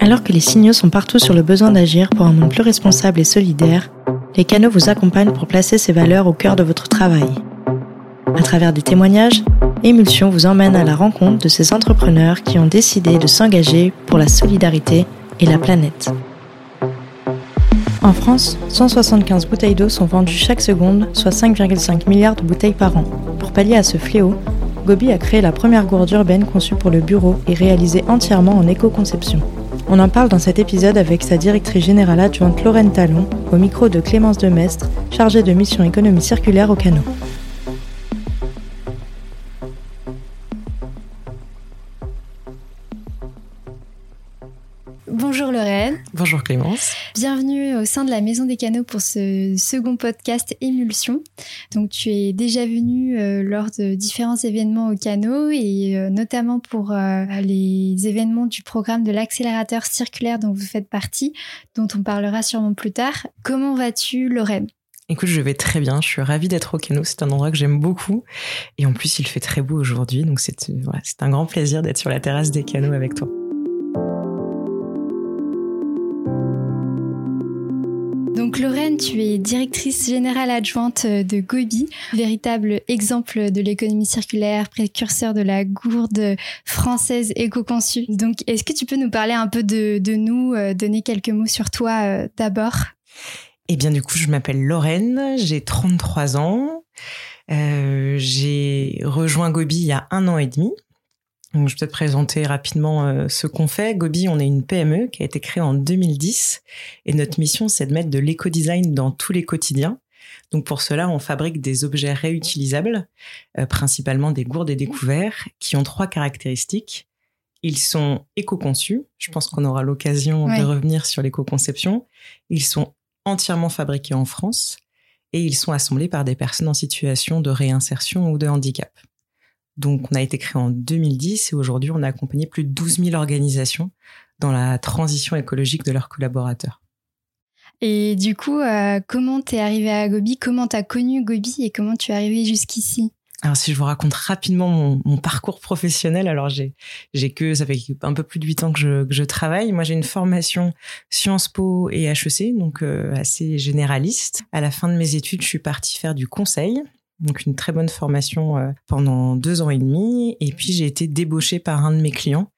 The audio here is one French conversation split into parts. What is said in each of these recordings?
Alors que les signaux sont partout sur le besoin d'agir pour un monde plus responsable et solidaire, les canaux vous accompagnent pour placer ces valeurs au cœur de votre travail. À travers des témoignages, Émulsion vous emmène à la rencontre de ces entrepreneurs qui ont décidé de s'engager pour la solidarité et la planète. En France, 175 bouteilles d'eau sont vendues chaque seconde, soit 5,5 milliards de bouteilles par an. Pour pallier à ce fléau, Gobi a créé la première gourde urbaine conçue pour le bureau et réalisée entièrement en éco-conception. On en parle dans cet épisode avec sa directrice générale adjointe Lorraine Talon, au micro de Clémence Demestre, chargée de mission économie circulaire au canot. Bonjour Clémence. Bienvenue au sein de la Maison des Canaux pour ce second podcast Émulsion. Donc tu es déjà venu euh, lors de différents événements au canot et euh, notamment pour euh, les événements du programme de l'accélérateur circulaire dont vous faites partie, dont on parlera sûrement plus tard. Comment vas-tu Lorraine? Écoute, je vais très bien. Je suis ravie d'être au canot. C'est un endroit que j'aime beaucoup. Et en plus, il fait très beau aujourd'hui. Donc, c'est voilà, un grand plaisir d'être sur la terrasse des canots avec toi. Donc Lorraine, tu es directrice générale adjointe de Gobi, véritable exemple de l'économie circulaire, précurseur de la gourde française éco-conçue. Donc est-ce que tu peux nous parler un peu de, nous, euh, donner quelques mots sur toi euh, d'abord? Eh bien du coup, je m'appelle Lorraine, j'ai 33 ans. Euh, j'ai rejoint Gobi il y a un an et demi. Donc, je vais peut-être présenter rapidement euh, ce qu'on fait. Gobi, on est une PME qui a été créée en 2010 et notre mission, c'est de mettre de l'éco-design dans tous les quotidiens. Donc pour cela, on fabrique des objets réutilisables, euh, principalement des gourdes et des couverts, qui ont trois caractéristiques. Ils sont éco-conçus. Je pense qu'on aura l'occasion de revenir sur l'éco-conception. Ils sont entièrement fabriqués en France et ils sont assemblés par des personnes en situation de réinsertion ou de handicap. Donc, on a été créé en 2010 et aujourd'hui, on a accompagné plus de 12 000 organisations dans la transition écologique de leurs collaborateurs. Et du coup, euh, comment t'es arrivé à Gobi? Comment t'as connu Gobi et comment tu es arrivé jusqu'ici? Alors si je vous raconte rapidement mon, parcours professionnel, alors j'ai j'ai que ça fait un peu plus de huit ans que je, que je travaille. Moi j'ai une formation Sciences Po et HEC, donc euh, assez généraliste. À la fin de mes études, je suis partie faire du conseil donc une très bonne formation euh, pendant deux ans et demi. Et puis j'ai été débauchée par un de mes clients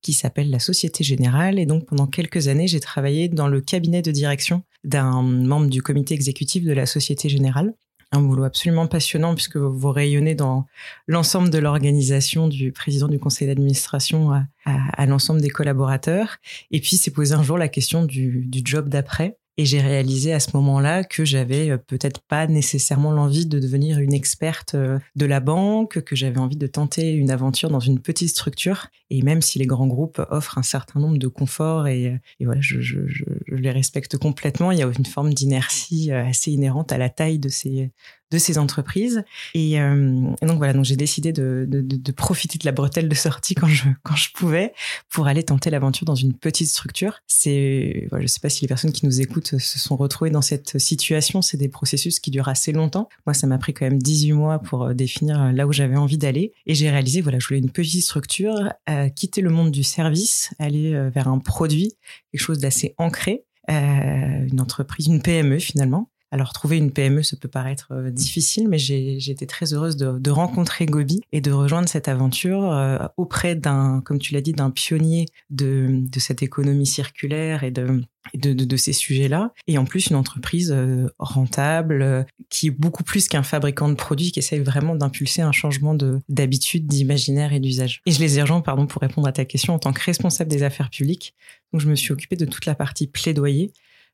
qui s'appelle la Société Générale. Et donc pendant quelques années, j'ai travaillé dans le cabinet de direction d'un membre du comité exécutif de la Société Générale. Un boulot absolument passionnant puisque vous rayonnez dans l'ensemble de l'organisation du président du conseil d'administration à, l'ensemble des collaborateurs. Et puis s'est posé un jour la question du, du job d'après. Et j'ai réalisé à ce moment-là que j'avais euh, peut-être pas nécessairement l'envie de devenir une experte euh, de la banque, que j'avais envie de tenter une aventure dans une petite structure. Et même si les grands groupes offrent un certain nombre de conforts et, euh, et voilà, je, je, je, je, les respecte complètement, il y a une forme d'inertie assez inhérente à la taille de ces de ces entreprises. Et, euh, donc voilà, donc j'ai décidé de, de, de, profiter de la bretelle de sortie quand je quand je pouvais pour aller tenter l'aventure dans une petite structure. C'est, voilà, je sais pas si les personnes qui nous écoutent se sont retrouvées dans cette situation. C'est des processus qui durent assez longtemps. Moi, ça m'a pris quand même 18 mois pour euh, définir euh, là où j'avais envie d'aller. Et j'ai réalisé, voilà, je voulais une petite structure, euh, quitter le monde du service, aller vers un produit, quelque chose d'assez ancré. Euh, une entreprise, une PME finalement, alors, trouver une PME, ça peut paraître euh, difficile, mais j'ai été très heureuse de, de, rencontrer Gobi et de rejoindre cette aventure euh, auprès d'un, comme tu l'as dit, d'un pionnier de, de, cette économie circulaire et de, de, de, ces sujets-là. Et en plus, une entreprise euh, rentable qui est beaucoup plus qu'un fabricant de produits, qui essaye vraiment d'impulser un changement d'habitude, d'imaginaire et d'usage. Et je les ai rejoints, pardon, pour répondre à ta question, en tant que responsable des affaires publiques. Donc, je me suis occupée de toute la partie plaidoyer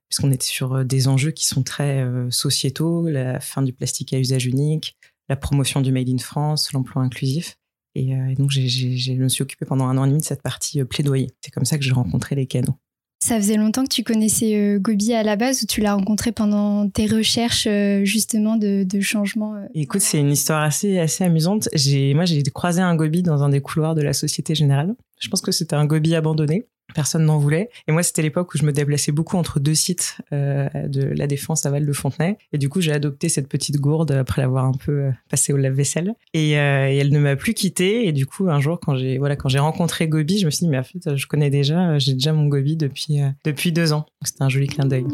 puisqu'on était sur euh, des enjeux qui sont très euh, sociétaux, la fin du plastique à usage unique, la promotion du Made in France, l'emploi inclusif. Et, euh, donc, je me suis occupée pendant un an et demi de cette partie plaidoyer. C'est comme ça que j'ai rencontré les canaux. Ça faisait longtemps que tu connaissais Gobi à la base ou tu l'as rencontré pendant tes recherches justement de, de changement Écoute, c'est une histoire assez, assez amusante. Moi, j'ai croisé un Gobi dans un des couloirs de la Société Générale. Je pense que c'était un Gobi abandonné. Personne n'en voulait. Et moi, c'était l'époque où je me déplaçais beaucoup entre deux sites euh, de la Défense à Val de Fontenay. Et du coup, j'ai adopté cette petite gourde après l'avoir un peu euh, passée au lave-vaisselle. Et, euh, et, elle ne m'a plus quittée. Et du coup, un jour, quand j'ai voilà, quand j'ai rencontré Gobi, je me suis dit, mais en fait, je connais déjà, j'ai déjà mon Gobi depuis depuis deux ans. C'était un joli clin d'œil.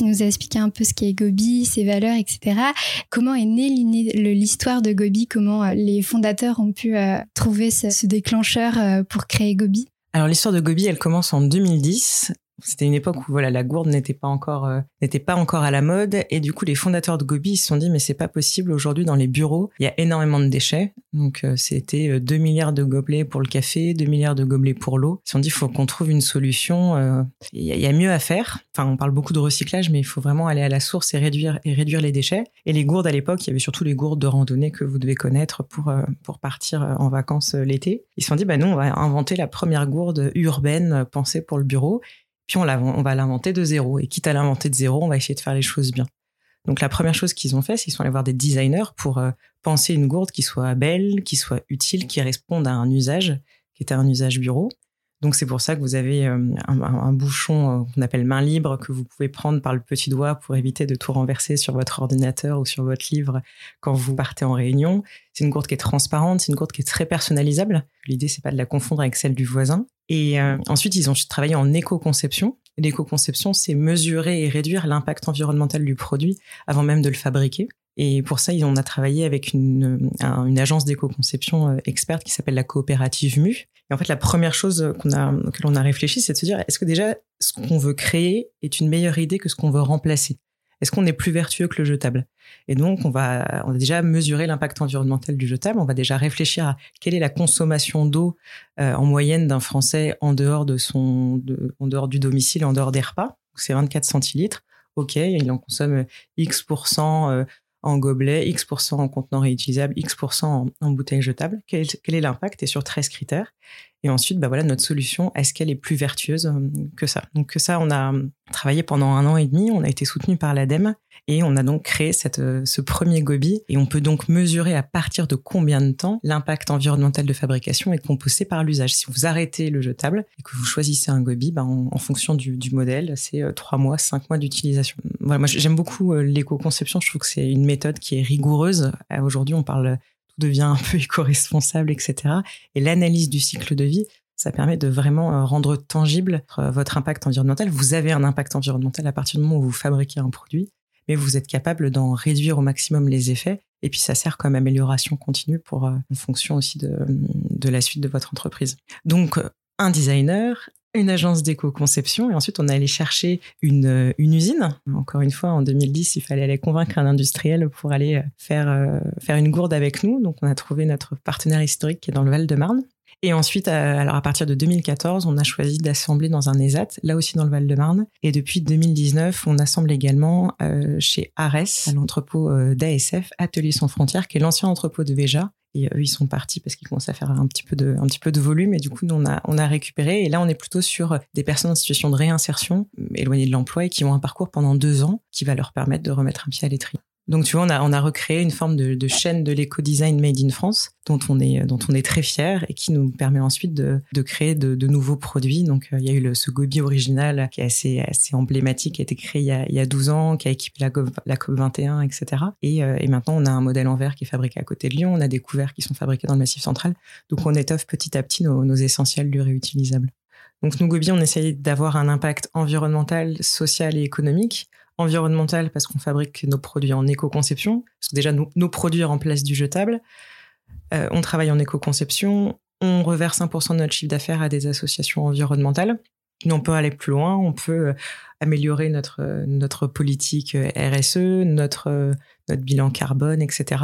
Tu nous as expliqué un peu ce qu'est Gobi, ses valeurs, etc. Comment est née l'histoire de Gobi? Comment euh, les fondateurs ont pu euh, trouver ce, déclencheur euh, pour créer Gobi? Alors l'histoire de Gobi, elle commence en 2010 c'était une époque où voilà la gourde n'était pas encore euh, n'était pas encore à la mode. Et du coup les fondateurs de Gobi se sont dit mais c'est pas possible. Aujourd'hui dans les bureaux il y a énormément de déchets. Donc euh, c'était 2 euh, milliards de gobelets pour le café 2 milliards de gobelets pour l'eau. Ils se sont dit faut qu'on trouve une solution il y, a mieux à faire. Enfin on parle beaucoup de recyclage mais il faut vraiment aller à la source et réduire et réduire les déchets. Et les gourdes à l'époque il y avait surtout les gourdes de randonnée que vous devez connaître pour pour partir en vacances l'été. Ils se sont dit bah non on va inventer la première gourde urbaine pensée pour le bureau on va l'inventer de zéro. Et quitte à l'inventer de zéro, on va essayer de faire les choses bien. Donc la première chose qu'ils ont fait, c'est qu'ils sont allés voir des designers pour euh, penser une gourde qui soit belle, qui soit utile, qui réponde à un usage, qui était un usage bureau. Donc c'est pour ça que vous avez euh, un, bouchon euh, qu'on appelle main libre que vous pouvez prendre par le petit doigt pour éviter de tout renverser sur votre ordinateur ou sur votre livre quand vous partez en réunion. C'est une gourde qui est transparente, c'est une gourde qui est très personnalisable. L'idée c'est pas de la confondre avec celle du voisin. Et euh, ensuite ils ont travaillé en éco-conception. L'éco-conception c'est mesurer et réduire l'impact environnemental du produit avant même de le fabriquer. Et pour ça, on a travaillé avec une, une agence d'éco-conception experte qui s'appelle la coopérative MU, en fait, la première chose qu'on a, que a réfléchi, c'est de se dire, est-ce que déjà, ce qu'on veut créer est une meilleure idée que ce qu'on veut remplacer? Est-ce qu'on est plus vertueux que le jetable? Et donc, on va, on déjà mesurer l'impact environnemental du jetable. On va déjà réfléchir à quelle est la consommation d'eau euh, en moyenne d'un Français en dehors de son, en dehors du domicile, en dehors des repas. C'est 24 centilitres. OK, il en consomme X euh, en gobelet, X% en contenant réutilisable, X% en, bouteille jetable. Quel, quel est l'impact Et sur 13 critères? Et ensuite, bah voilà, notre solution, est-ce qu'elle est plus vertueuse euh, que ça? Donc ça, on a travaillé pendant un an et demi, on a été soutenu par l'ADEME et on a donc créé cette, euh, ce premier gobi et on peut donc mesurer à partir de combien de temps l'impact environnemental de fabrication est compensé par l'usage. Si vous arrêtez le jetable et que vous choisissez un gobi, bah en, fonction du, du modèle, c'est euh, trois mois, cinq mois d'utilisation. Voilà, moi j'aime beaucoup l'éco-conception, je trouve que c'est une méthode qui est rigoureuse. Aujourd'hui, on parle devient un peu éco-responsable, etc. Et l'analyse du cycle de vie, ça permet de vraiment euh, rendre tangible euh, votre impact environnemental. Vous avez un impact environnemental à partir du moment où vous fabriquez un produit, mais vous êtes capable d'en réduire au maximum les effets. Et puis ça sert comme amélioration continue pour euh, en fonction aussi de, de la suite de votre entreprise. Donc un designer, une agence d'éco-conception et ensuite on est allé chercher une, euh, usine. Encore une fois, en 2010, il fallait aller convaincre un industriel pour aller euh, faire, euh, faire une gourde avec nous. Donc on a trouvé notre partenaire historique qui est dans le Val-de-Marne. Et ensuite, alors à partir de 2014, on a choisi d'assembler dans un ESAT, là aussi dans le Val-de-Marne. Et depuis 2019, on assemble également chez Ares, à l'entrepôt d'ASF, Atelier sans frontières, qui est l'ancien entrepôt de Veja, et eux, ils sont partis parce qu'ils commencent à faire un petit peu de, volume. Et du coup, nous, on a, on a récupéré. Et là, on est plutôt sur des personnes en situation de réinsertion, éloignées de l'emploi et qui ont un parcours pendant deux ans qui va leur permettre de remettre un pied à l'étrier. Donc tu vois, on a, recréé une forme de, chaîne de l'éco-design made in France dont on est, dont on est très fier et qui nous permet ensuite de, créer de, nouveaux produits. Donc euh, il y a eu le, ce Gobi original qui est assez, emblématique, qui a été créé il y a, il y a 12 ans, qui a équipé la, la COP 21, etc. Et, euh, et maintenant on a un modèle en verre qui est fabriqué à côté de Lyon, on a des couverts qui sont fabriqués dans le Massif central. Donc on étoffe petit à petit nos, nos essentiels du réutilisable. Donc nous Gobi, on essaye d'avoir un impact environnemental, social et économique environnemental parce qu'on fabrique nos produits en éco-conception, parce que déjà nos, produits remplacent du jetable. Euh, on travaille en éco-conception, on reverse 1% de notre chiffre d'affaires à des associations environnementales. Mais on peut aller plus loin, on peut euh, améliorer notre, notre politique euh, RSE, notre, notre bilan carbone, etc.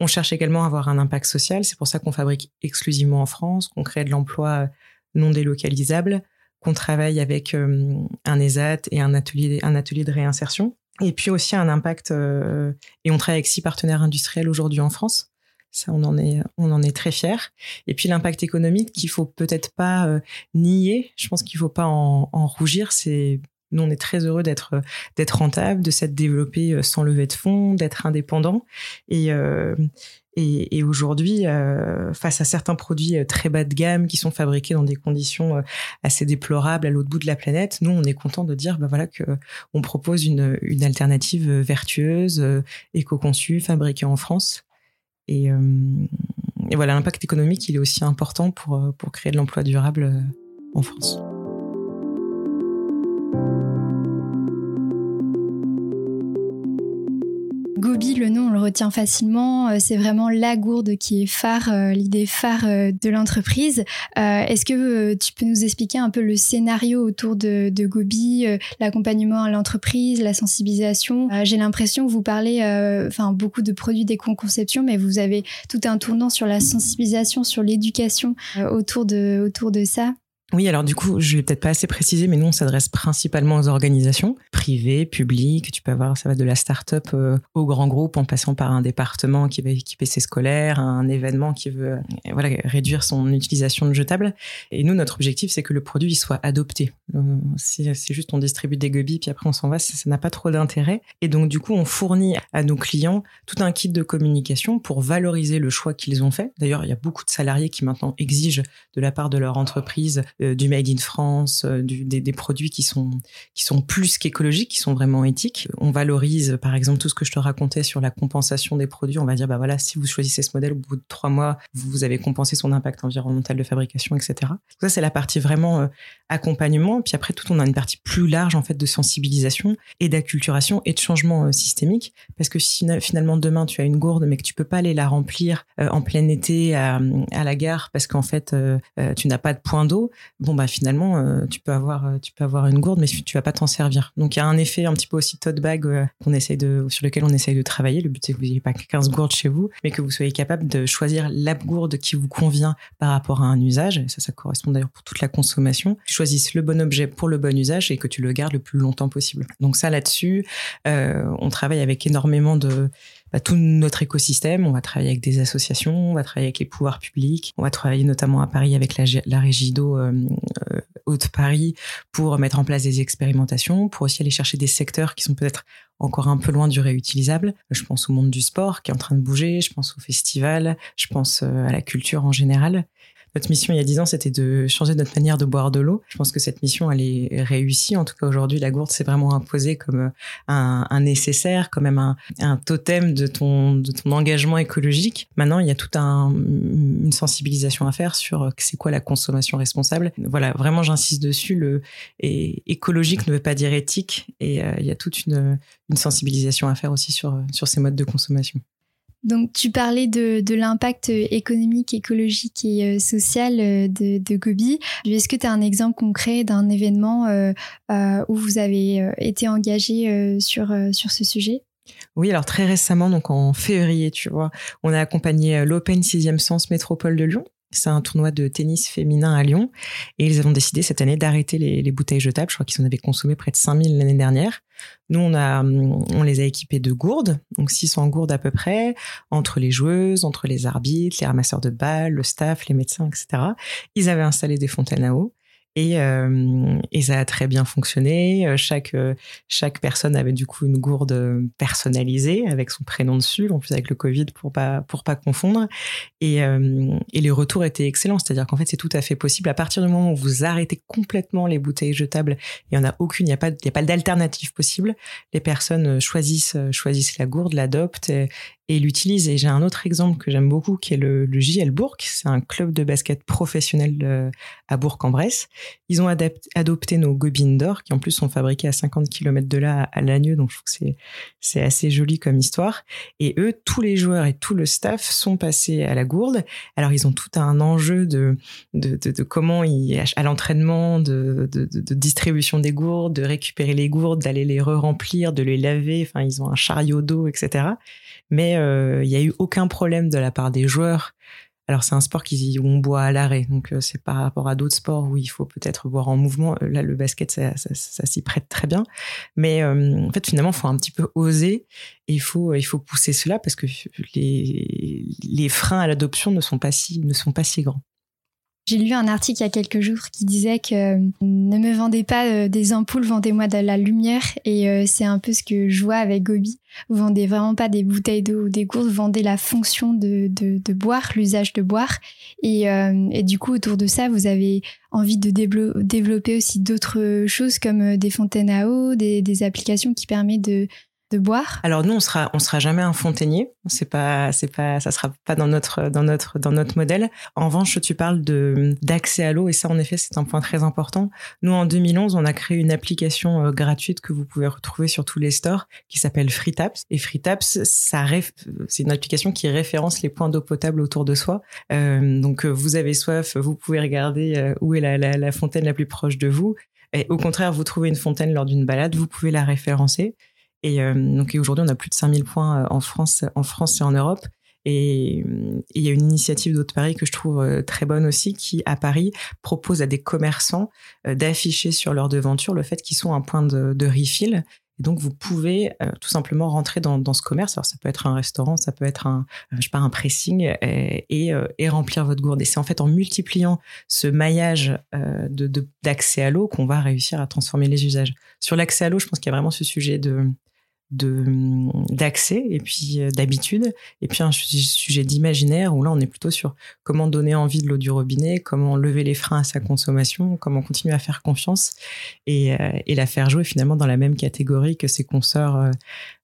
On cherche également à avoir un impact social, c'est pour ça qu'on fabrique exclusivement en France, qu'on crée de l'emploi non délocalisable, qu'on travaille avec euh, un ESAT et un atelier, un atelier de réinsertion. Et puis aussi un impact, euh, et on travaille avec six partenaires industriels aujourd'hui en France. Ça, on en est, on en est très fiers. Et puis l'impact économique qu'il faut peut-être pas euh, nier. Je pense qu'il faut pas en rougir. C'est Nous, on est très heureux d'être d'être rentable, de s'être développé sans lever de fonds, d'être indépendant. Et, et, et aujourd'hui, euh, face à certains produits euh, très bas de gamme qui sont fabriqués dans des conditions euh, assez déplorables à l'autre bout de la planète, nous, on est content de dire bah voilà que on propose une, une alternative vertueuse, éco-conçue, fabriquée en France. Et, et voilà, l'impact économique, il est aussi important pour, pour créer de l'emploi durable en France. Gobi, le nom, on le retient facilement. Euh, c'est vraiment la gourde qui est phare, euh, l'idée phare euh, de l'entreprise. Est-ce que tu peux nous expliquer un peu le scénario autour de, Gobi, l'accompagnement à l'entreprise, la sensibilisation? J'ai l'impression que vous parlez, enfin, beaucoup de produits d'éco-conception, mais vous avez tout un tournant sur la sensibilisation, sur l'éducation autour de, autour de ça. Oui, alors du coup, je vais peut-être pas assez préciser, mais nous, on s'adresse principalement aux organisations privées, publiques. Tu peux avoir, ça va de la start-up euh, au grand groupe, en passant par un département qui va équiper ses scolaires, un événement qui veut euh, voilà, réduire son utilisation de jetables. Et nous, notre objectif, c'est que le produit soit adopté. Euh, si c'est juste on distribue des gobies, puis après on s'en va, ça n'a pas trop d'intérêt. Et donc, du coup, on fournit à nos clients tout un kit de communication pour valoriser le choix qu'ils ont fait. D'ailleurs, il y a beaucoup de salariés qui maintenant exigent de la part de leur entreprise du made in France, euh, du, des, des, produits qui sont qui sont plus qu'écologiques, qui sont vraiment éthiques. On valorise, par exemple, tout ce que je te racontais sur la compensation des produits. On va dire, bah voilà, si vous choisissez ce modèle, au bout de trois mois, vous avez compensé son impact environnemental de fabrication, etc. ça, c'est la partie vraiment euh, accompagnement. Puis après, tout, on a une partie plus large en fait de sensibilisation et d'acculturation et de changement systémique. Parce que si finalement demain tu as une gourde, mais que tu peux pas aller la remplir en plein été à, à la gare parce qu'en fait tu n'as pas de point d'eau, bon bah finalement euh, tu peux avoir euh, tu peux avoir une gourde mais tu vas pas t'en servir. Donc il y a un effet un petit peu aussi tote bag euh, qu'on essaye de sur lequel on essaye de travailler. Le but c'est que vous n'ayez pas 15 gourdes chez vous, mais que vous soyez capable de choisir la gourde qui vous convient par rapport à un usage. Ça ça correspond d'ailleurs pour toute la consommation. Tu le bon objet pour le bon usage et que tu le gardes le plus longtemps possible. Donc ça là-dessus, on travaille avec énormément de bah, tout notre écosystème. On va travailler avec des associations, on va travailler avec les pouvoirs publics, on va travailler notamment à Paris avec la, la régie d'eau euh, euh, Haute-Paris pour mettre en place des expérimentations, pour aussi aller chercher des secteurs qui sont peut-être encore un peu loin du réutilisable. Je pense au monde du sport qui est en train de bouger, je pense au festival, je pense euh, à la culture en général. Notre mission il y a dix ans, c'était de changer notre manière de boire de l'eau. Je pense que cette mission, elle est réussie. En tout cas, aujourd'hui, la gourde s'est vraiment imposée comme euh, un, nécessaire, quand même un, totem de ton, engagement écologique. Maintenant, il y a toute un, une sensibilisation à faire sur euh, c'est quoi la consommation responsable. Voilà, vraiment, j'insiste dessus. Le écologique ne veut pas dire éthique, et euh, il y a toute une, sensibilisation à faire aussi sur ces modes de consommation. Donc, tu parlais de, l'impact économique, écologique et euh, social euh, de, Gobi. Est-ce que tu as un exemple concret d'un événement euh, où vous avez été engagé sur, sur ce sujet? Oui, alors très récemment, donc en février, tu vois, on a accompagné l'Open 6e Sens Métropole de Lyon c'est un tournoi de tennis féminin à Lyon. Et ils ont décidé cette année d'arrêter les, bouteilles jetables. Je crois qu'ils en avaient consommé près de 5000 l'année dernière. Nous, on, a, on les a équipés de gourdes, donc 600 gourdes à peu près, entre les joueuses, entre les arbitres, les ramasseurs de balles, le staff, les médecins, etc. Ils avaient installé des fontaines à eau. Et, euh, et, ça a très bien fonctionné. Euh, chaque euh, chaque personne avait du coup une gourde personnalisée avec son prénom dessus, en plus avec le Covid pour pas pour pas confondre. Et, et les retours étaient excellents, c'est-à-dire qu'en fait c'est tout à fait possible à partir du moment où vous arrêtez complètement les bouteilles jetables. Il y en a aucune, il n'y a pas il y a pas d'alternative possible. Les personnes choisissent choisissent la gourde, l'adoptent et l'utilise. Et j'ai un autre exemple que j'aime beaucoup qui est le, le JL Bourg. C'est un club de basket professionnel euh, à Bourg-en-Bresse. Ils ont adopté nos gobines d'or qui en plus sont fabriquées à 50 km de là à Lagneux. Donc je trouve que c'est, c'est assez joli comme histoire. Et eux, tous les joueurs et tout le staff sont passés à la gourde. Alors ils ont tout un enjeu de, de, de, de comment ils, à l'entraînement, de, de, de, distribution des gourdes, de récupérer les gourdes, d'aller les re-remplir, de les laver. Enfin, ils ont un chariot d'eau, etc mais euh, il n'y a eu aucun problème de la part des joueurs. Alors c'est un sport qui, où on boit à l'arrêt, donc euh, c'est par rapport à d'autres sports où il faut peut-être boire en mouvement. Euh, là, le basket, ça, ça, ça s'y prête très bien, mais en fait finalement, il faut un petit peu oser et il faut il faut pousser cela parce que les les freins à l'adoption ne sont pas si ne sont pas si grands. J'ai lu un article il y a quelques jours qui disait que euh, ne me vendez pas euh, des ampoules, vendez-moi de la lumière. Et euh, c'est un peu ce que je vois avec Gobi. Vous vendez vraiment pas des bouteilles d'eau ou des gourdes, vous vendez la fonction de, boire, l'usage de boire. Et, du coup, autour de ça, vous avez envie de développer aussi d'autres choses comme des fontaines à eau, des applications qui permettent de, Alors nous, on sera, on sera jamais un fontainier. C'est pas, c'est pas, ça sera pas dans notre, dans notre, dans notre modèle. En revanche, tu parles de d'accès à l'eau et ça, en effet, c'est un point très important. Nous, en 2011, on a créé une application euh, gratuite que vous pouvez retrouver sur tous les stores qui s'appelle FreeTaps. Et FreeTaps, ça c'est une application qui référence les points d'eau potable autour de soi. Euh, donc, euh, vous avez soif, vous pouvez regarder où est la, la, la fontaine la plus proche de vous. Et au contraire, vous trouvez une fontaine lors d'une balade, vous pouvez la référencer. Et euh, donc aujourd'hui, on a plus de 5000 points euh, en France, en France et en Europe. Et il y a une initiative d'Haute Paris que je trouve euh, très bonne aussi, qui à Paris propose à des commerçants d'afficher sur leur devanture le fait qu'ils sont un point de, de refill. Donc vous pouvez tout simplement rentrer dans, ce commerce. Alors ça peut être un restaurant, ça peut être un, je sais pas, un pressing et, remplir votre gourde. Et c'est en fait en multipliant ce maillage d'accès à l'eau qu'on va réussir à transformer les usages. Sur l'accès à l'eau, je pense qu'il y a vraiment ce sujet de de d'accès et puis euh, d'habitude. Et puis un sujet d'imaginaire où là on est plutôt sur comment donner envie de l'eau du robinet comment lever les freins à sa consommation comment continuer à faire confiance et, euh, et la faire jouer finalement dans la même catégorie que ses consoeurs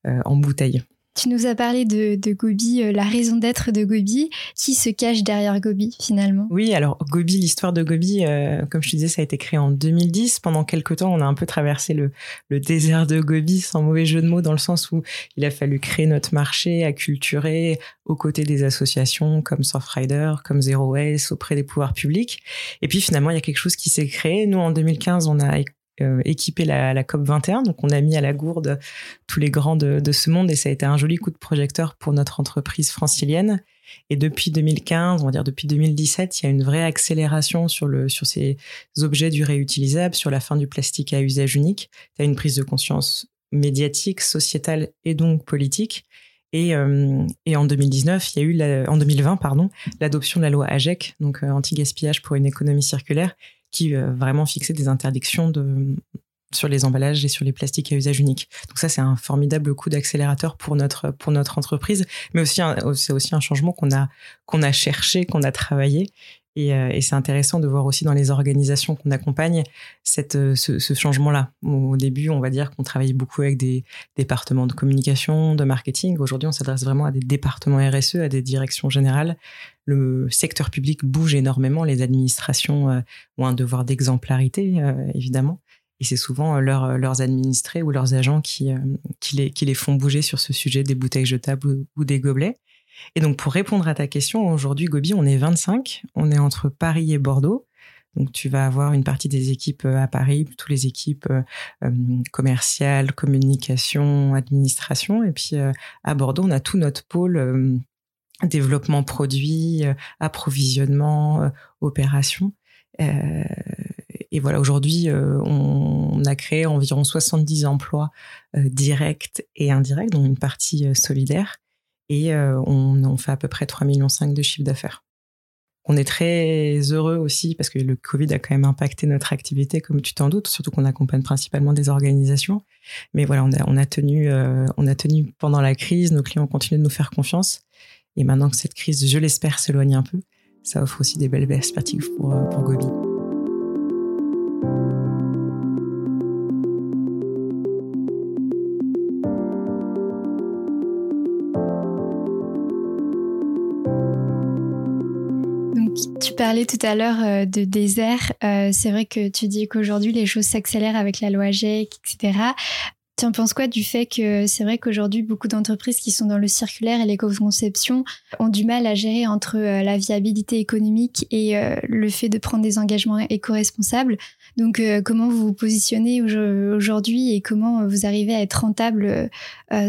euh, en bouteille tu nous as parlé de, Gobi, euh, la raison d'être de Gobi. Qui se cache derrière Gobi finalement? Oui, alors Gobi, l'histoire de Gobi, euh, comme je te disais, ça a été créé en 2010. Pendant quelques temps, on a un peu traversé le, le désert de Gobi, sans mauvais jeu de mots, dans le sens où il a fallu créer notre marché, acculturer aux côtés des associations comme Surfrider, comme Zero Waste, auprès des pouvoirs publics. Et puis finalement, il y a quelque chose qui s'est créé. Nous, en 2015, on a euh, la, COP 21. Donc, on a mis à la gourde tous les grands de, ce monde et ça a été un joli coup de projecteur pour notre entreprise francilienne. Et depuis 2015, on va dire depuis 2017, il y a une vraie accélération sur le sur ces objets du réutilisable, sur la fin du plastique à usage unique. Il y a une prise de conscience médiatique, sociétale et donc politique. Et, euh, en 2019, il y a eu en 2020 pardon, l'adoption de la loi AGEC, donc euh, anti-gaspillage pour une économie circulaire, qui euh, vraiment fixait des interdictions sur les emballages et sur les plastiques à usage unique. Donc ça, c'est un formidable coup d'accélérateur pour notre pour notre entreprise, mais aussi c'est aussi un changement qu'on a qu'on a cherché, qu'on a travaillé. Et, euh, c'est intéressant de voir aussi dans les organisations qu'on accompagne cette, euh, ce, ce changement-là. Au début, on va dire qu'on travaillait beaucoup avec des départements de communication, de marketing. Aujourd'hui, on s'adresse vraiment à des départements RSE, à des directions générales, le secteur public bouge énormément, les administrations euh, ont un devoir d'exemplarité, euh, évidemment. Et c'est souvent euh, leurs administrés ou leurs agents qui, qui, les, qui les font bouger sur ce sujet des bouteilles jetables ou, des gobelets. Et donc, pour répondre à ta question, aujourd'hui, Gobi, on est 25. On est entre Paris et Bordeaux. Donc, tu vas avoir une partie des équipes à Paris, toutes les équipes commerciales, communication, administration. Et puis, à Bordeaux, on a tout notre pôle développement produit, euh, approvisionnement, euh, opération. Euh, et voilà, aujourd'hui, on, a créé environ 70 emplois directs et indirects, dont une partie solidaire, et on, on fait à peu près 3,5 millions de chiffre d'affaires. On est très heureux aussi parce que le Covid a quand même impacté notre activité, comme tu t'en doutes, surtout qu'on accompagne principalement des organisations. Mais voilà, on a, on a tenu, on a tenu pendant la crise. Nos clients ont continué de nous faire confiance. Et maintenant que cette crise, je l'espère, s'éloigne un peu, ça offre aussi des belles perspectives pour, euh, pour Gobi. Tu parlais tout à l'heure euh, de désert. Euh, c'est vrai que tu dis qu'aujourd'hui les choses s'accélèrent avec la loi GEC, etc. En penses quoi du fait que c'est vrai qu'aujourd'hui, beaucoup d'entreprises qui sont dans le circulaire et l'éco-conception ont du mal à gérer entre euh, la viabilité économique et euh, le fait de prendre des engagements éco-responsables? Donc, euh, comment vous vous positionnez aujourd'hui et comment vous arrivez à être rentable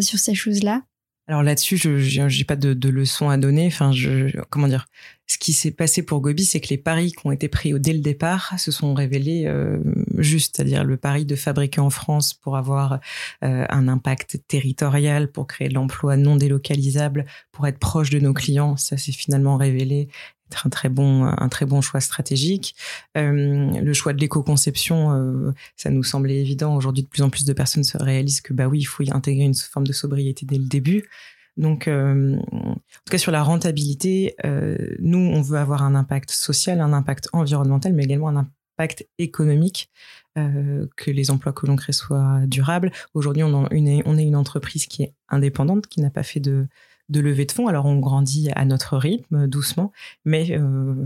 sur ces choses-là? Alors là-dessus, je n'ai pas de, de leçons à donner. Enfin, je, comment dire? Ce qui s'est passé pour Gobi, c'est que les paris qui ont été pris dès le départ se sont révélés euh, justes, c'est-à-dire le pari de fabriquer en France pour avoir euh, un impact territorial, pour créer de l'emploi non délocalisable, pour être proche de nos clients, ça s'est finalement révélé être un très bon un très bon choix stratégique. Euh, le choix de l'éco-conception, ça nous semblait évident. Aujourd'hui, de plus en plus de personnes se réalisent que bah oui, il faut y intégrer une forme de sobriété dès le début. Donc, euh, en tout cas sur la rentabilité, euh, nous, on veut avoir un impact social, un impact environnemental, mais également un impact économique, euh, que les emplois que l'on crée soient durables. Aujourd'hui, on, est une entreprise qui est indépendante, qui n'a pas fait de, levée de fonds. Alors, on grandit à notre rythme, doucement, mais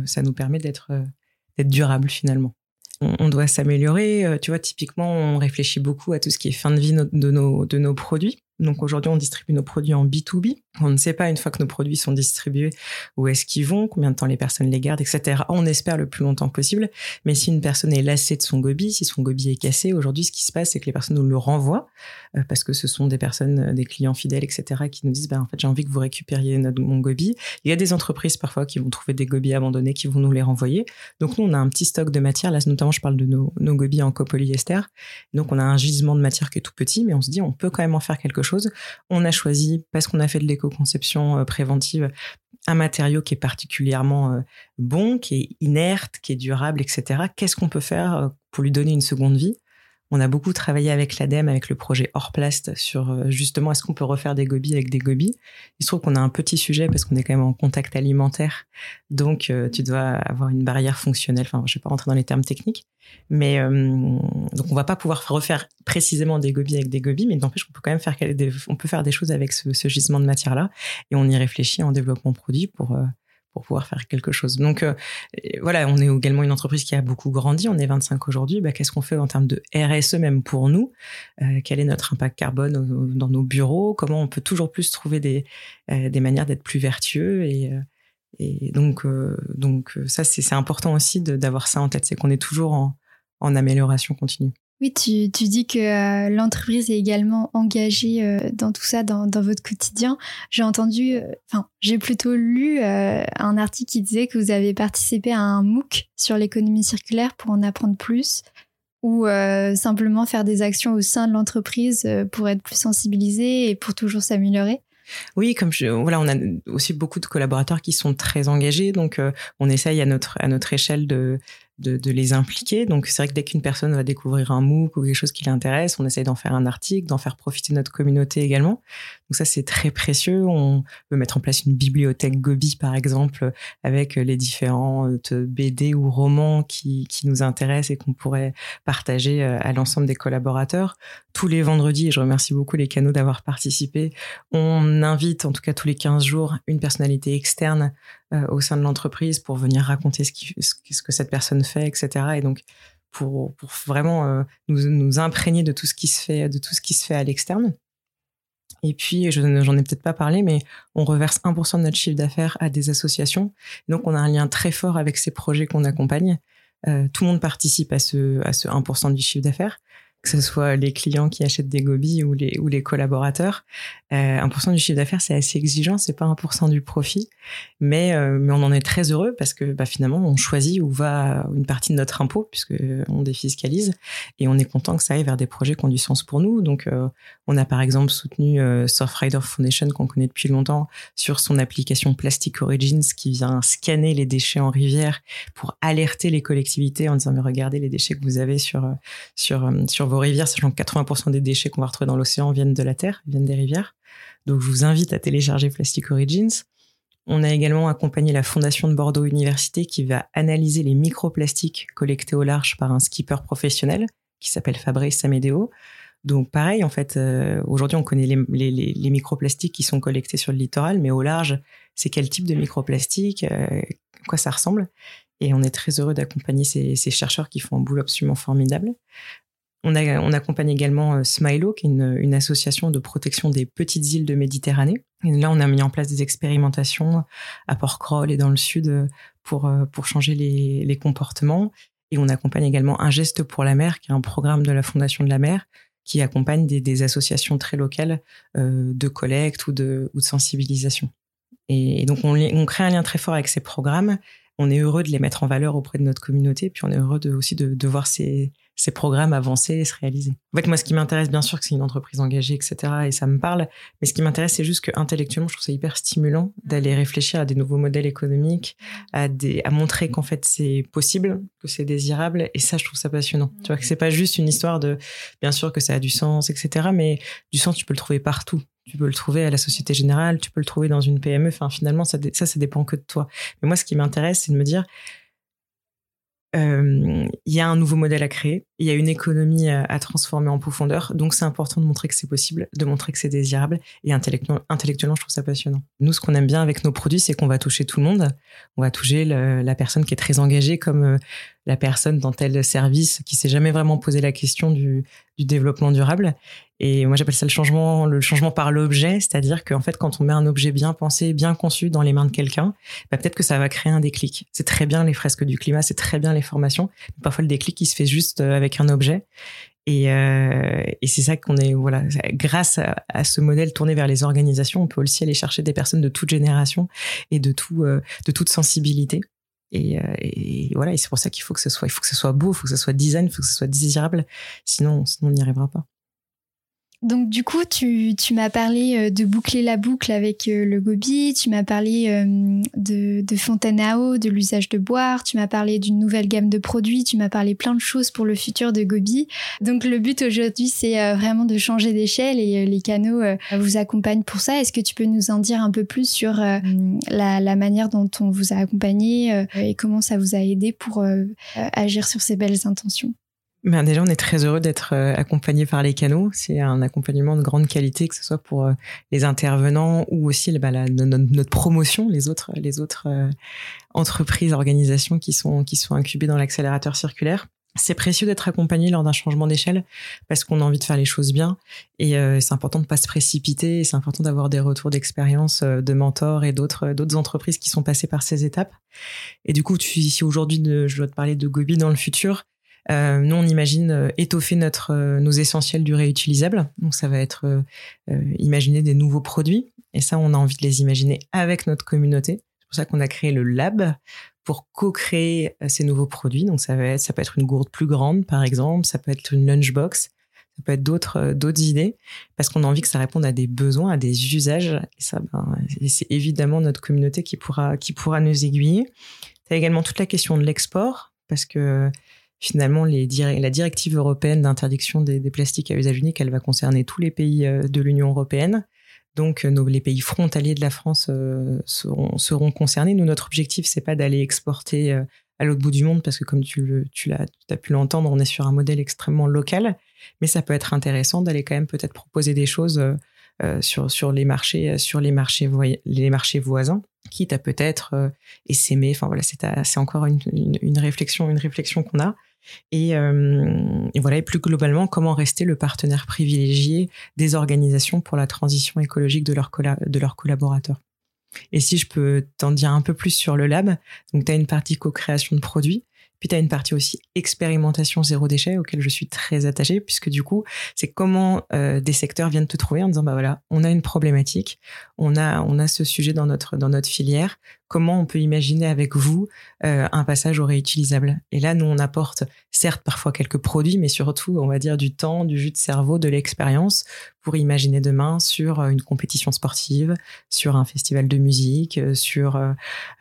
ça nous permet d'être d'être durable finalement on, doit s'améliorer. Tu vois, typiquement, on réfléchit beaucoup à tout ce qui est fin de vie de nos, de nos produits. Donc aujourd'hui, on distribue nos produits en B2B. On ne sait pas une fois que nos produits sont distribués où est-ce qu'ils vont, combien de temps les personnes les gardent, etc. On espère le plus longtemps possible. Mais si une personne est lassée de son gobi, si son gobi est cassé, aujourd'hui, ce qui se passe, c'est que les personnes nous le renvoient euh, parce que ce sont des personnes, euh, des clients fidèles, etc., qui nous disent, bah, en fait, j'ai envie que vous récupériez notre, mon gobi. Il y a des entreprises parfois qui vont trouver des gobis abandonnés, qui vont nous les renvoyer. Donc nous, on a un petit stock de matière. Là, notamment, je parle de nos, nos gobis en copolyester. Donc on a un gisement de matière qui est tout petit, mais on se dit, on peut quand même en faire quelque chose on a choisi, parce qu'on a fait de l'éco-conception euh, préventive, un matériau qui est particulièrement euh, bon, qui est inerte, qui est durable, etc. Qu'est-ce qu'on peut faire euh, pour lui donner une seconde vie? On a beaucoup travaillé avec l'ADEME, avec le projet Orplast, sur euh, justement est-ce qu'on peut refaire des gobies avec des gobies. Il se trouve qu'on a un petit sujet parce qu'on est quand même en contact alimentaire, donc euh, tu dois avoir une barrière fonctionnelle. Enfin, je vais pas rentrer dans les termes techniques, mais euh, donc on va pas pouvoir refaire précisément des gobies avec des gobies, mais n'empêche qu'on peut quand même faire des, on peut faire des choses avec ce, ce gisement de matière là, et on y réfléchit en développement produit pour pour pouvoir faire quelque chose. Donc euh, voilà, on est également une entreprise qui a beaucoup grandi. On est 25 aujourd'hui. Bah, Qu'est-ce qu'on fait en termes de RSE même pour nous? Euh, Quel est notre impact carbone dans nos bureaux? Comment on peut toujours plus trouver des, euh, des manières d'être plus vertueux et, et donc, donc ça, c'est important aussi d'avoir ça en tête. C'est qu'on est toujours en, en amélioration continue. Oui, tu, tu dis que euh, l'entreprise est également engagée euh, dans tout ça, dans, dans votre quotidien. J'ai entendu, euh, enfin, j'ai plutôt lu un article qui disait que vous avez participé à un MOOC sur l'économie circulaire pour en apprendre plus ou simplement faire des actions au sein de l'entreprise pour être plus sensibilisé et pour toujours s'améliorer. Oui, comme je, voilà, on a aussi beaucoup de collaborateurs qui sont très engagés, donc on essaye à notre à notre échelle de de, de, les impliquer. Donc c'est vrai que dès qu'une personne va découvrir un MOOC ou quelque chose qui l'intéresse, on essaye d'en faire un article, d'en faire profiter notre communauté également. Donc ça c'est très précieux. On veut mettre en place une bibliothèque Gobi par exemple avec les différentes BD ou romans qui, qui nous intéressent et qu'on pourrait partager euh, à l'ensemble des collaborateurs. Tous les vendredis, et je remercie beaucoup les canaux d'avoir participé, on invite en tout cas tous les 15 jours une personnalité externe euh, au sein de l'entreprise pour venir raconter ce, qui, ce, que cette personne fait, etc. Et donc pour, pour vraiment euh, nous, nous, imprégner de tout ce qui se fait, de tout ce qui se fait à l'externe. Et puis, je j'en ai peut-être pas parlé, mais on reverse 1% de notre chiffre d'affaires à des associations. Donc, on a un lien très fort avec ces projets qu'on accompagne. Euh, tout le monde participe à ce, à ce 1% du chiffre d'affaires que ce soit les clients qui achètent des gobies ou les, ou les collaborateurs. Euh, 1% du chiffre d'affaires, c'est assez exigeant, c'est pas 1% du profit, mais, euh, mais on en est très heureux parce que bah, finalement, on choisit où va une partie de notre impôt puisque on défiscalise et on est content que ça aille vers des projets qui ont du sens pour nous. Donc, euh, on a par exemple soutenu euh, Surfrider Foundation qu'on connaît depuis longtemps sur son application Plastic Origins qui vient scanner les déchets en rivière pour alerter les collectivités en disant mais regardez les déchets que vous avez sur sur sur vos rivières, sachant que 80% des déchets qu'on va retrouver dans l'océan viennent de la terre, viennent des rivières. Donc je vous invite à télécharger Plastic Origins. On a également accompagné la Fondation de Bordeaux Université qui va analyser les microplastiques collectés au large par un skipper professionnel qui s'appelle Fabrice Samedeo. Donc pareil, en fait, euh, aujourd'hui on connaît les, les, microplastiques qui sont collectés sur le littoral, mais au large, c'est quel type de microplastique, euh, quoi ça ressemble? Et on est très heureux d'accompagner ces, ces, chercheurs qui font un boulot absolument formidable. On, accompagne également euh, Smilo, qui est une, association de protection des petites îles de Méditerranée. Là, on a mis en place des expérimentations à Porquerolles et dans le sud euh, pour, euh, pour changer les, comportements. Et on accompagne également Un geste pour la mer, qui est un programme de la Fondation de la mer, qui accompagne des, associations très locales de collecte ou de, ou de sensibilisation. Et, donc, on, crée un lien très fort avec ces programmes. On est heureux de les mettre en valeur auprès de notre communauté, puis on est heureux aussi de, de voir ces, ces programmes avancer et se réaliser. En fait, moi, ce qui m'intéresse, bien sûr, que c'est une entreprise engagée, etc., et ça me parle. Mais ce qui m'intéresse, c'est juste que intellectuellement, je trouve ça hyper stimulant d'aller réfléchir à des nouveaux modèles économiques, à des, à montrer qu'en fait c'est possible, que c'est désirable. Et ça, je trouve ça passionnant. Tu vois que c'est pas juste une histoire de, bien sûr que ça a du sens, etc., mais du sens, tu peux le trouver partout. Tu peux le trouver à la Société Générale, tu peux le trouver dans une PME. Enfin, finalement, ça, ça, ça dépend que de toi. Mais moi, ce qui m'intéresse, c'est de me dire, il y a un nouveau modèle à créer, il y a une économie à, transformer en profondeur, donc c'est important de montrer que c'est possible, de montrer que c'est désirable, et intellectuellement, je trouve ça passionnant. Nous, ce qu'on aime bien avec nos produits, c'est qu'on va toucher tout le monde, on va toucher la personne qui est très engagée, comme euh, la personne dans tel service qui s'est jamais vraiment posé la question du développement durable. Et moi, j'appelle ça le changement, le changement par l'objet, c'est-à-dire qu'en fait, quand on met un objet bien pensé, bien conçu dans les mains de quelqu'un, bah, peut-être que ça va créer un déclic. C'est très bien les fresques du climat, c'est très bien les formations. parfois, le déclic, il se fait juste euh, avec un objet. Et, euh, et c'est ça qu'on est, voilà, grâce à, à, ce modèle tourné vers les organisations, on peut aussi aller chercher des personnes de toute génération et de tout, euh, de toute sensibilité. Et, euh, et, voilà, et c'est pour ça qu'il faut que ce soit, il faut que ce soit beau, il faut que ce soit design, il faut que ce soit désirable. Sinon, sinon on n'y arrivera pas. Donc du coup, tu, tu m'as parlé euh, de boucler la boucle avec euh, le gobi, tu m'as parlé euh, de, de fontaine à eau, de l'usage de boire, tu m'as parlé d'une nouvelle gamme de produits, tu m'as parlé plein de choses pour le futur de Gobi. Donc le but aujourd'hui, c'est vraiment de changer d'échelle et les canaux vous accompagnent pour ça. Est-ce que tu peux nous en dire un peu plus sur la, la manière dont on vous a accompagné et comment ça vous a aidé pour agir sur ces belles intentions? Ben déjà, on est très heureux d'être euh, accompagné par les canaux. C'est un accompagnement de grande qualité, que ce soit pour euh, les intervenants ou aussi la, notre, promotion, les autres, les autres euh, entreprises, organisations qui sont qui sont incubées dans l'accélérateur circulaire. C'est précieux d'être accompagné lors d'un changement d'échelle parce qu'on a envie de faire les choses bien et c'est important de pas se précipiter. C'est important d'avoir des retours d'expérience de mentors et d'autres d'autres entreprises qui sont passées par ces étapes. Et du coup, tu, si aujourd'hui je dois te parler de Gobi dans le futur, euh, nous, on imagine euh, étoffer notre, euh, nos essentiels du réutilisable. Donc, ça va être imaginer des nouveaux produits. Et ça, on a envie de les imaginer avec notre communauté. C'est pour ça qu'on a créé le lab pour co-créer ces nouveaux produits. Donc, ça va être, ça peut être une gourde plus grande, par exemple. Ça peut être une lunchbox. Ça peut être d'autres, d'autres idées. Parce qu'on a envie que ça réponde à des besoins, à des usages. Et ça, ben, c'est évidemment notre communauté qui pourra, qui pourra nous aiguiller. Tu as également toute la question de l'export. Parce que finalement la directive européenne d'interdiction des, plastiques à usage unique, elle va concerner tous les pays euh, de l'Union européenne. Donc euh, les pays frontaliers de la France euh, seront, concernés. Nous, notre objectif, c'est pas d'aller exporter à l'autre bout du monde, parce que comme tu, tu as pu l'entendre, on est sur un modèle extrêmement local. Mais ça peut être intéressant d'aller quand même peut-être proposer des choses sur, les marchés, sur les marchés, les marchés voisins quitte à peut-être essaimer. Enfin voilà, c'est encore une réflexion qu'on a. Euh, et, voilà, et plus globalement, comment rester le partenaire privilégié des organisations pour la transition écologique de, de leurs collaborateurs. Et si je peux t'en dire un peu plus sur le lab, donc tu as une partie co-création de produits, puis tu as une partie aussi expérimentation zéro déchet auquel je suis très attachée puisque du coup, c'est comment euh, des secteurs viennent te trouver en disant bah voilà, on a une problématique, on a on a ce sujet dans notre dans notre filière, comment on peut imaginer avec vous euh, un passage au réutilisable Et là, nous on apporte certes parfois quelques produits mais surtout, on va dire du temps, du jus de cerveau, de l'expérience pour imaginer demain sur euh, une compétition sportive, sur un festival de musique, sur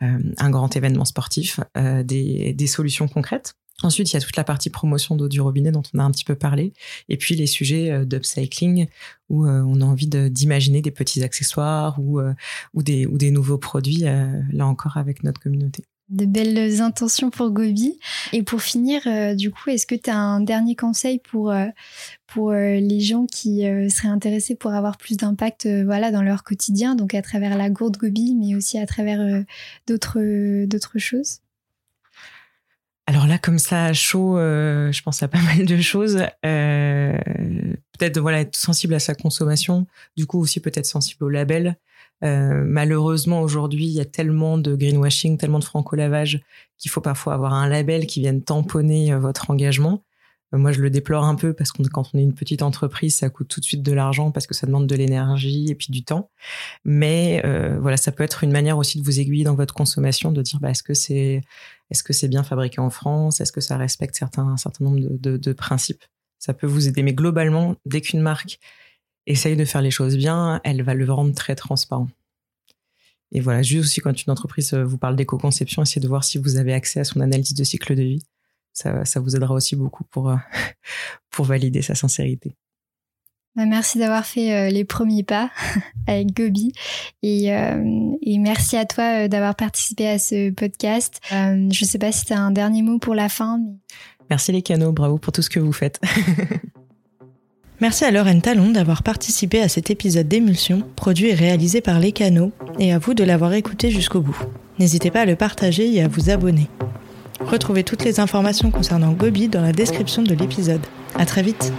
un grand événement sportif, des des solutions concrètes. Ensuite, il y a toute la partie promotion d'eau du robinet dont on a un petit peu parlé. Et puis les sujets euh, d'upcycling où euh, on a envie d'imaginer des petits accessoires ou, euh, ou, des, ou des nouveaux produits, là encore avec notre communauté. De belles intentions pour Gobi. Et pour finir, du coup, est-ce que tu as un dernier conseil pour, pour les gens qui seraient intéressés pour avoir plus d'impact voilà, dans leur quotidien, donc à travers la gourde Gobi, mais aussi à travers d'autres d'autres choses? Alors là, comme ça, chaud, euh, je pense à pas mal de choses. Euh, peut-être voilà être sensible à sa consommation. Du coup aussi peut-être sensible au label. Euh, malheureusement aujourd'hui, il y a tellement de greenwashing, tellement de franco-lavage qu'il faut parfois avoir un label qui vienne tamponner votre engagement. Moi, je le déplore un peu parce que quand on est une petite entreprise, ça coûte tout de suite de l'argent parce que ça demande de l'énergie et puis du temps. Mais voilà, ça peut être une manière aussi de vous aiguiller dans votre consommation, de dire bah, est-ce que c'est bien fabriqué en France? Est-ce que ça respecte un certain nombre de, de principes? Ça peut vous aider. Mais globalement, dès qu'une marque essaye de faire les choses bien, elle va le rendre très transparent. Et voilà, juste aussi quand une entreprise euh, vous parle d'éco-conception, essayez de voir si vous avez accès à son analyse de cycle de vie. Ça, ça vous aidera aussi beaucoup pour, euh, pour valider sa sincérité. Bah, merci d'avoir fait euh, les premiers pas avec Gobi et, et, merci à toi d'avoir participé à ce podcast. je ne sais pas si tu as un dernier mot pour la fin. Merci les canaux, bravo pour tout ce que vous faites. Merci à Lorraine Talon d'avoir participé à cet épisode d'émulsion, produit et réalisé par Les Canaux, et à vous de l'avoir écouté jusqu'au bout. N'hésitez pas à le partager et à vous abonner. Retrouvez toutes les informations concernant Gobi dans la description de l'épisode. À très vite!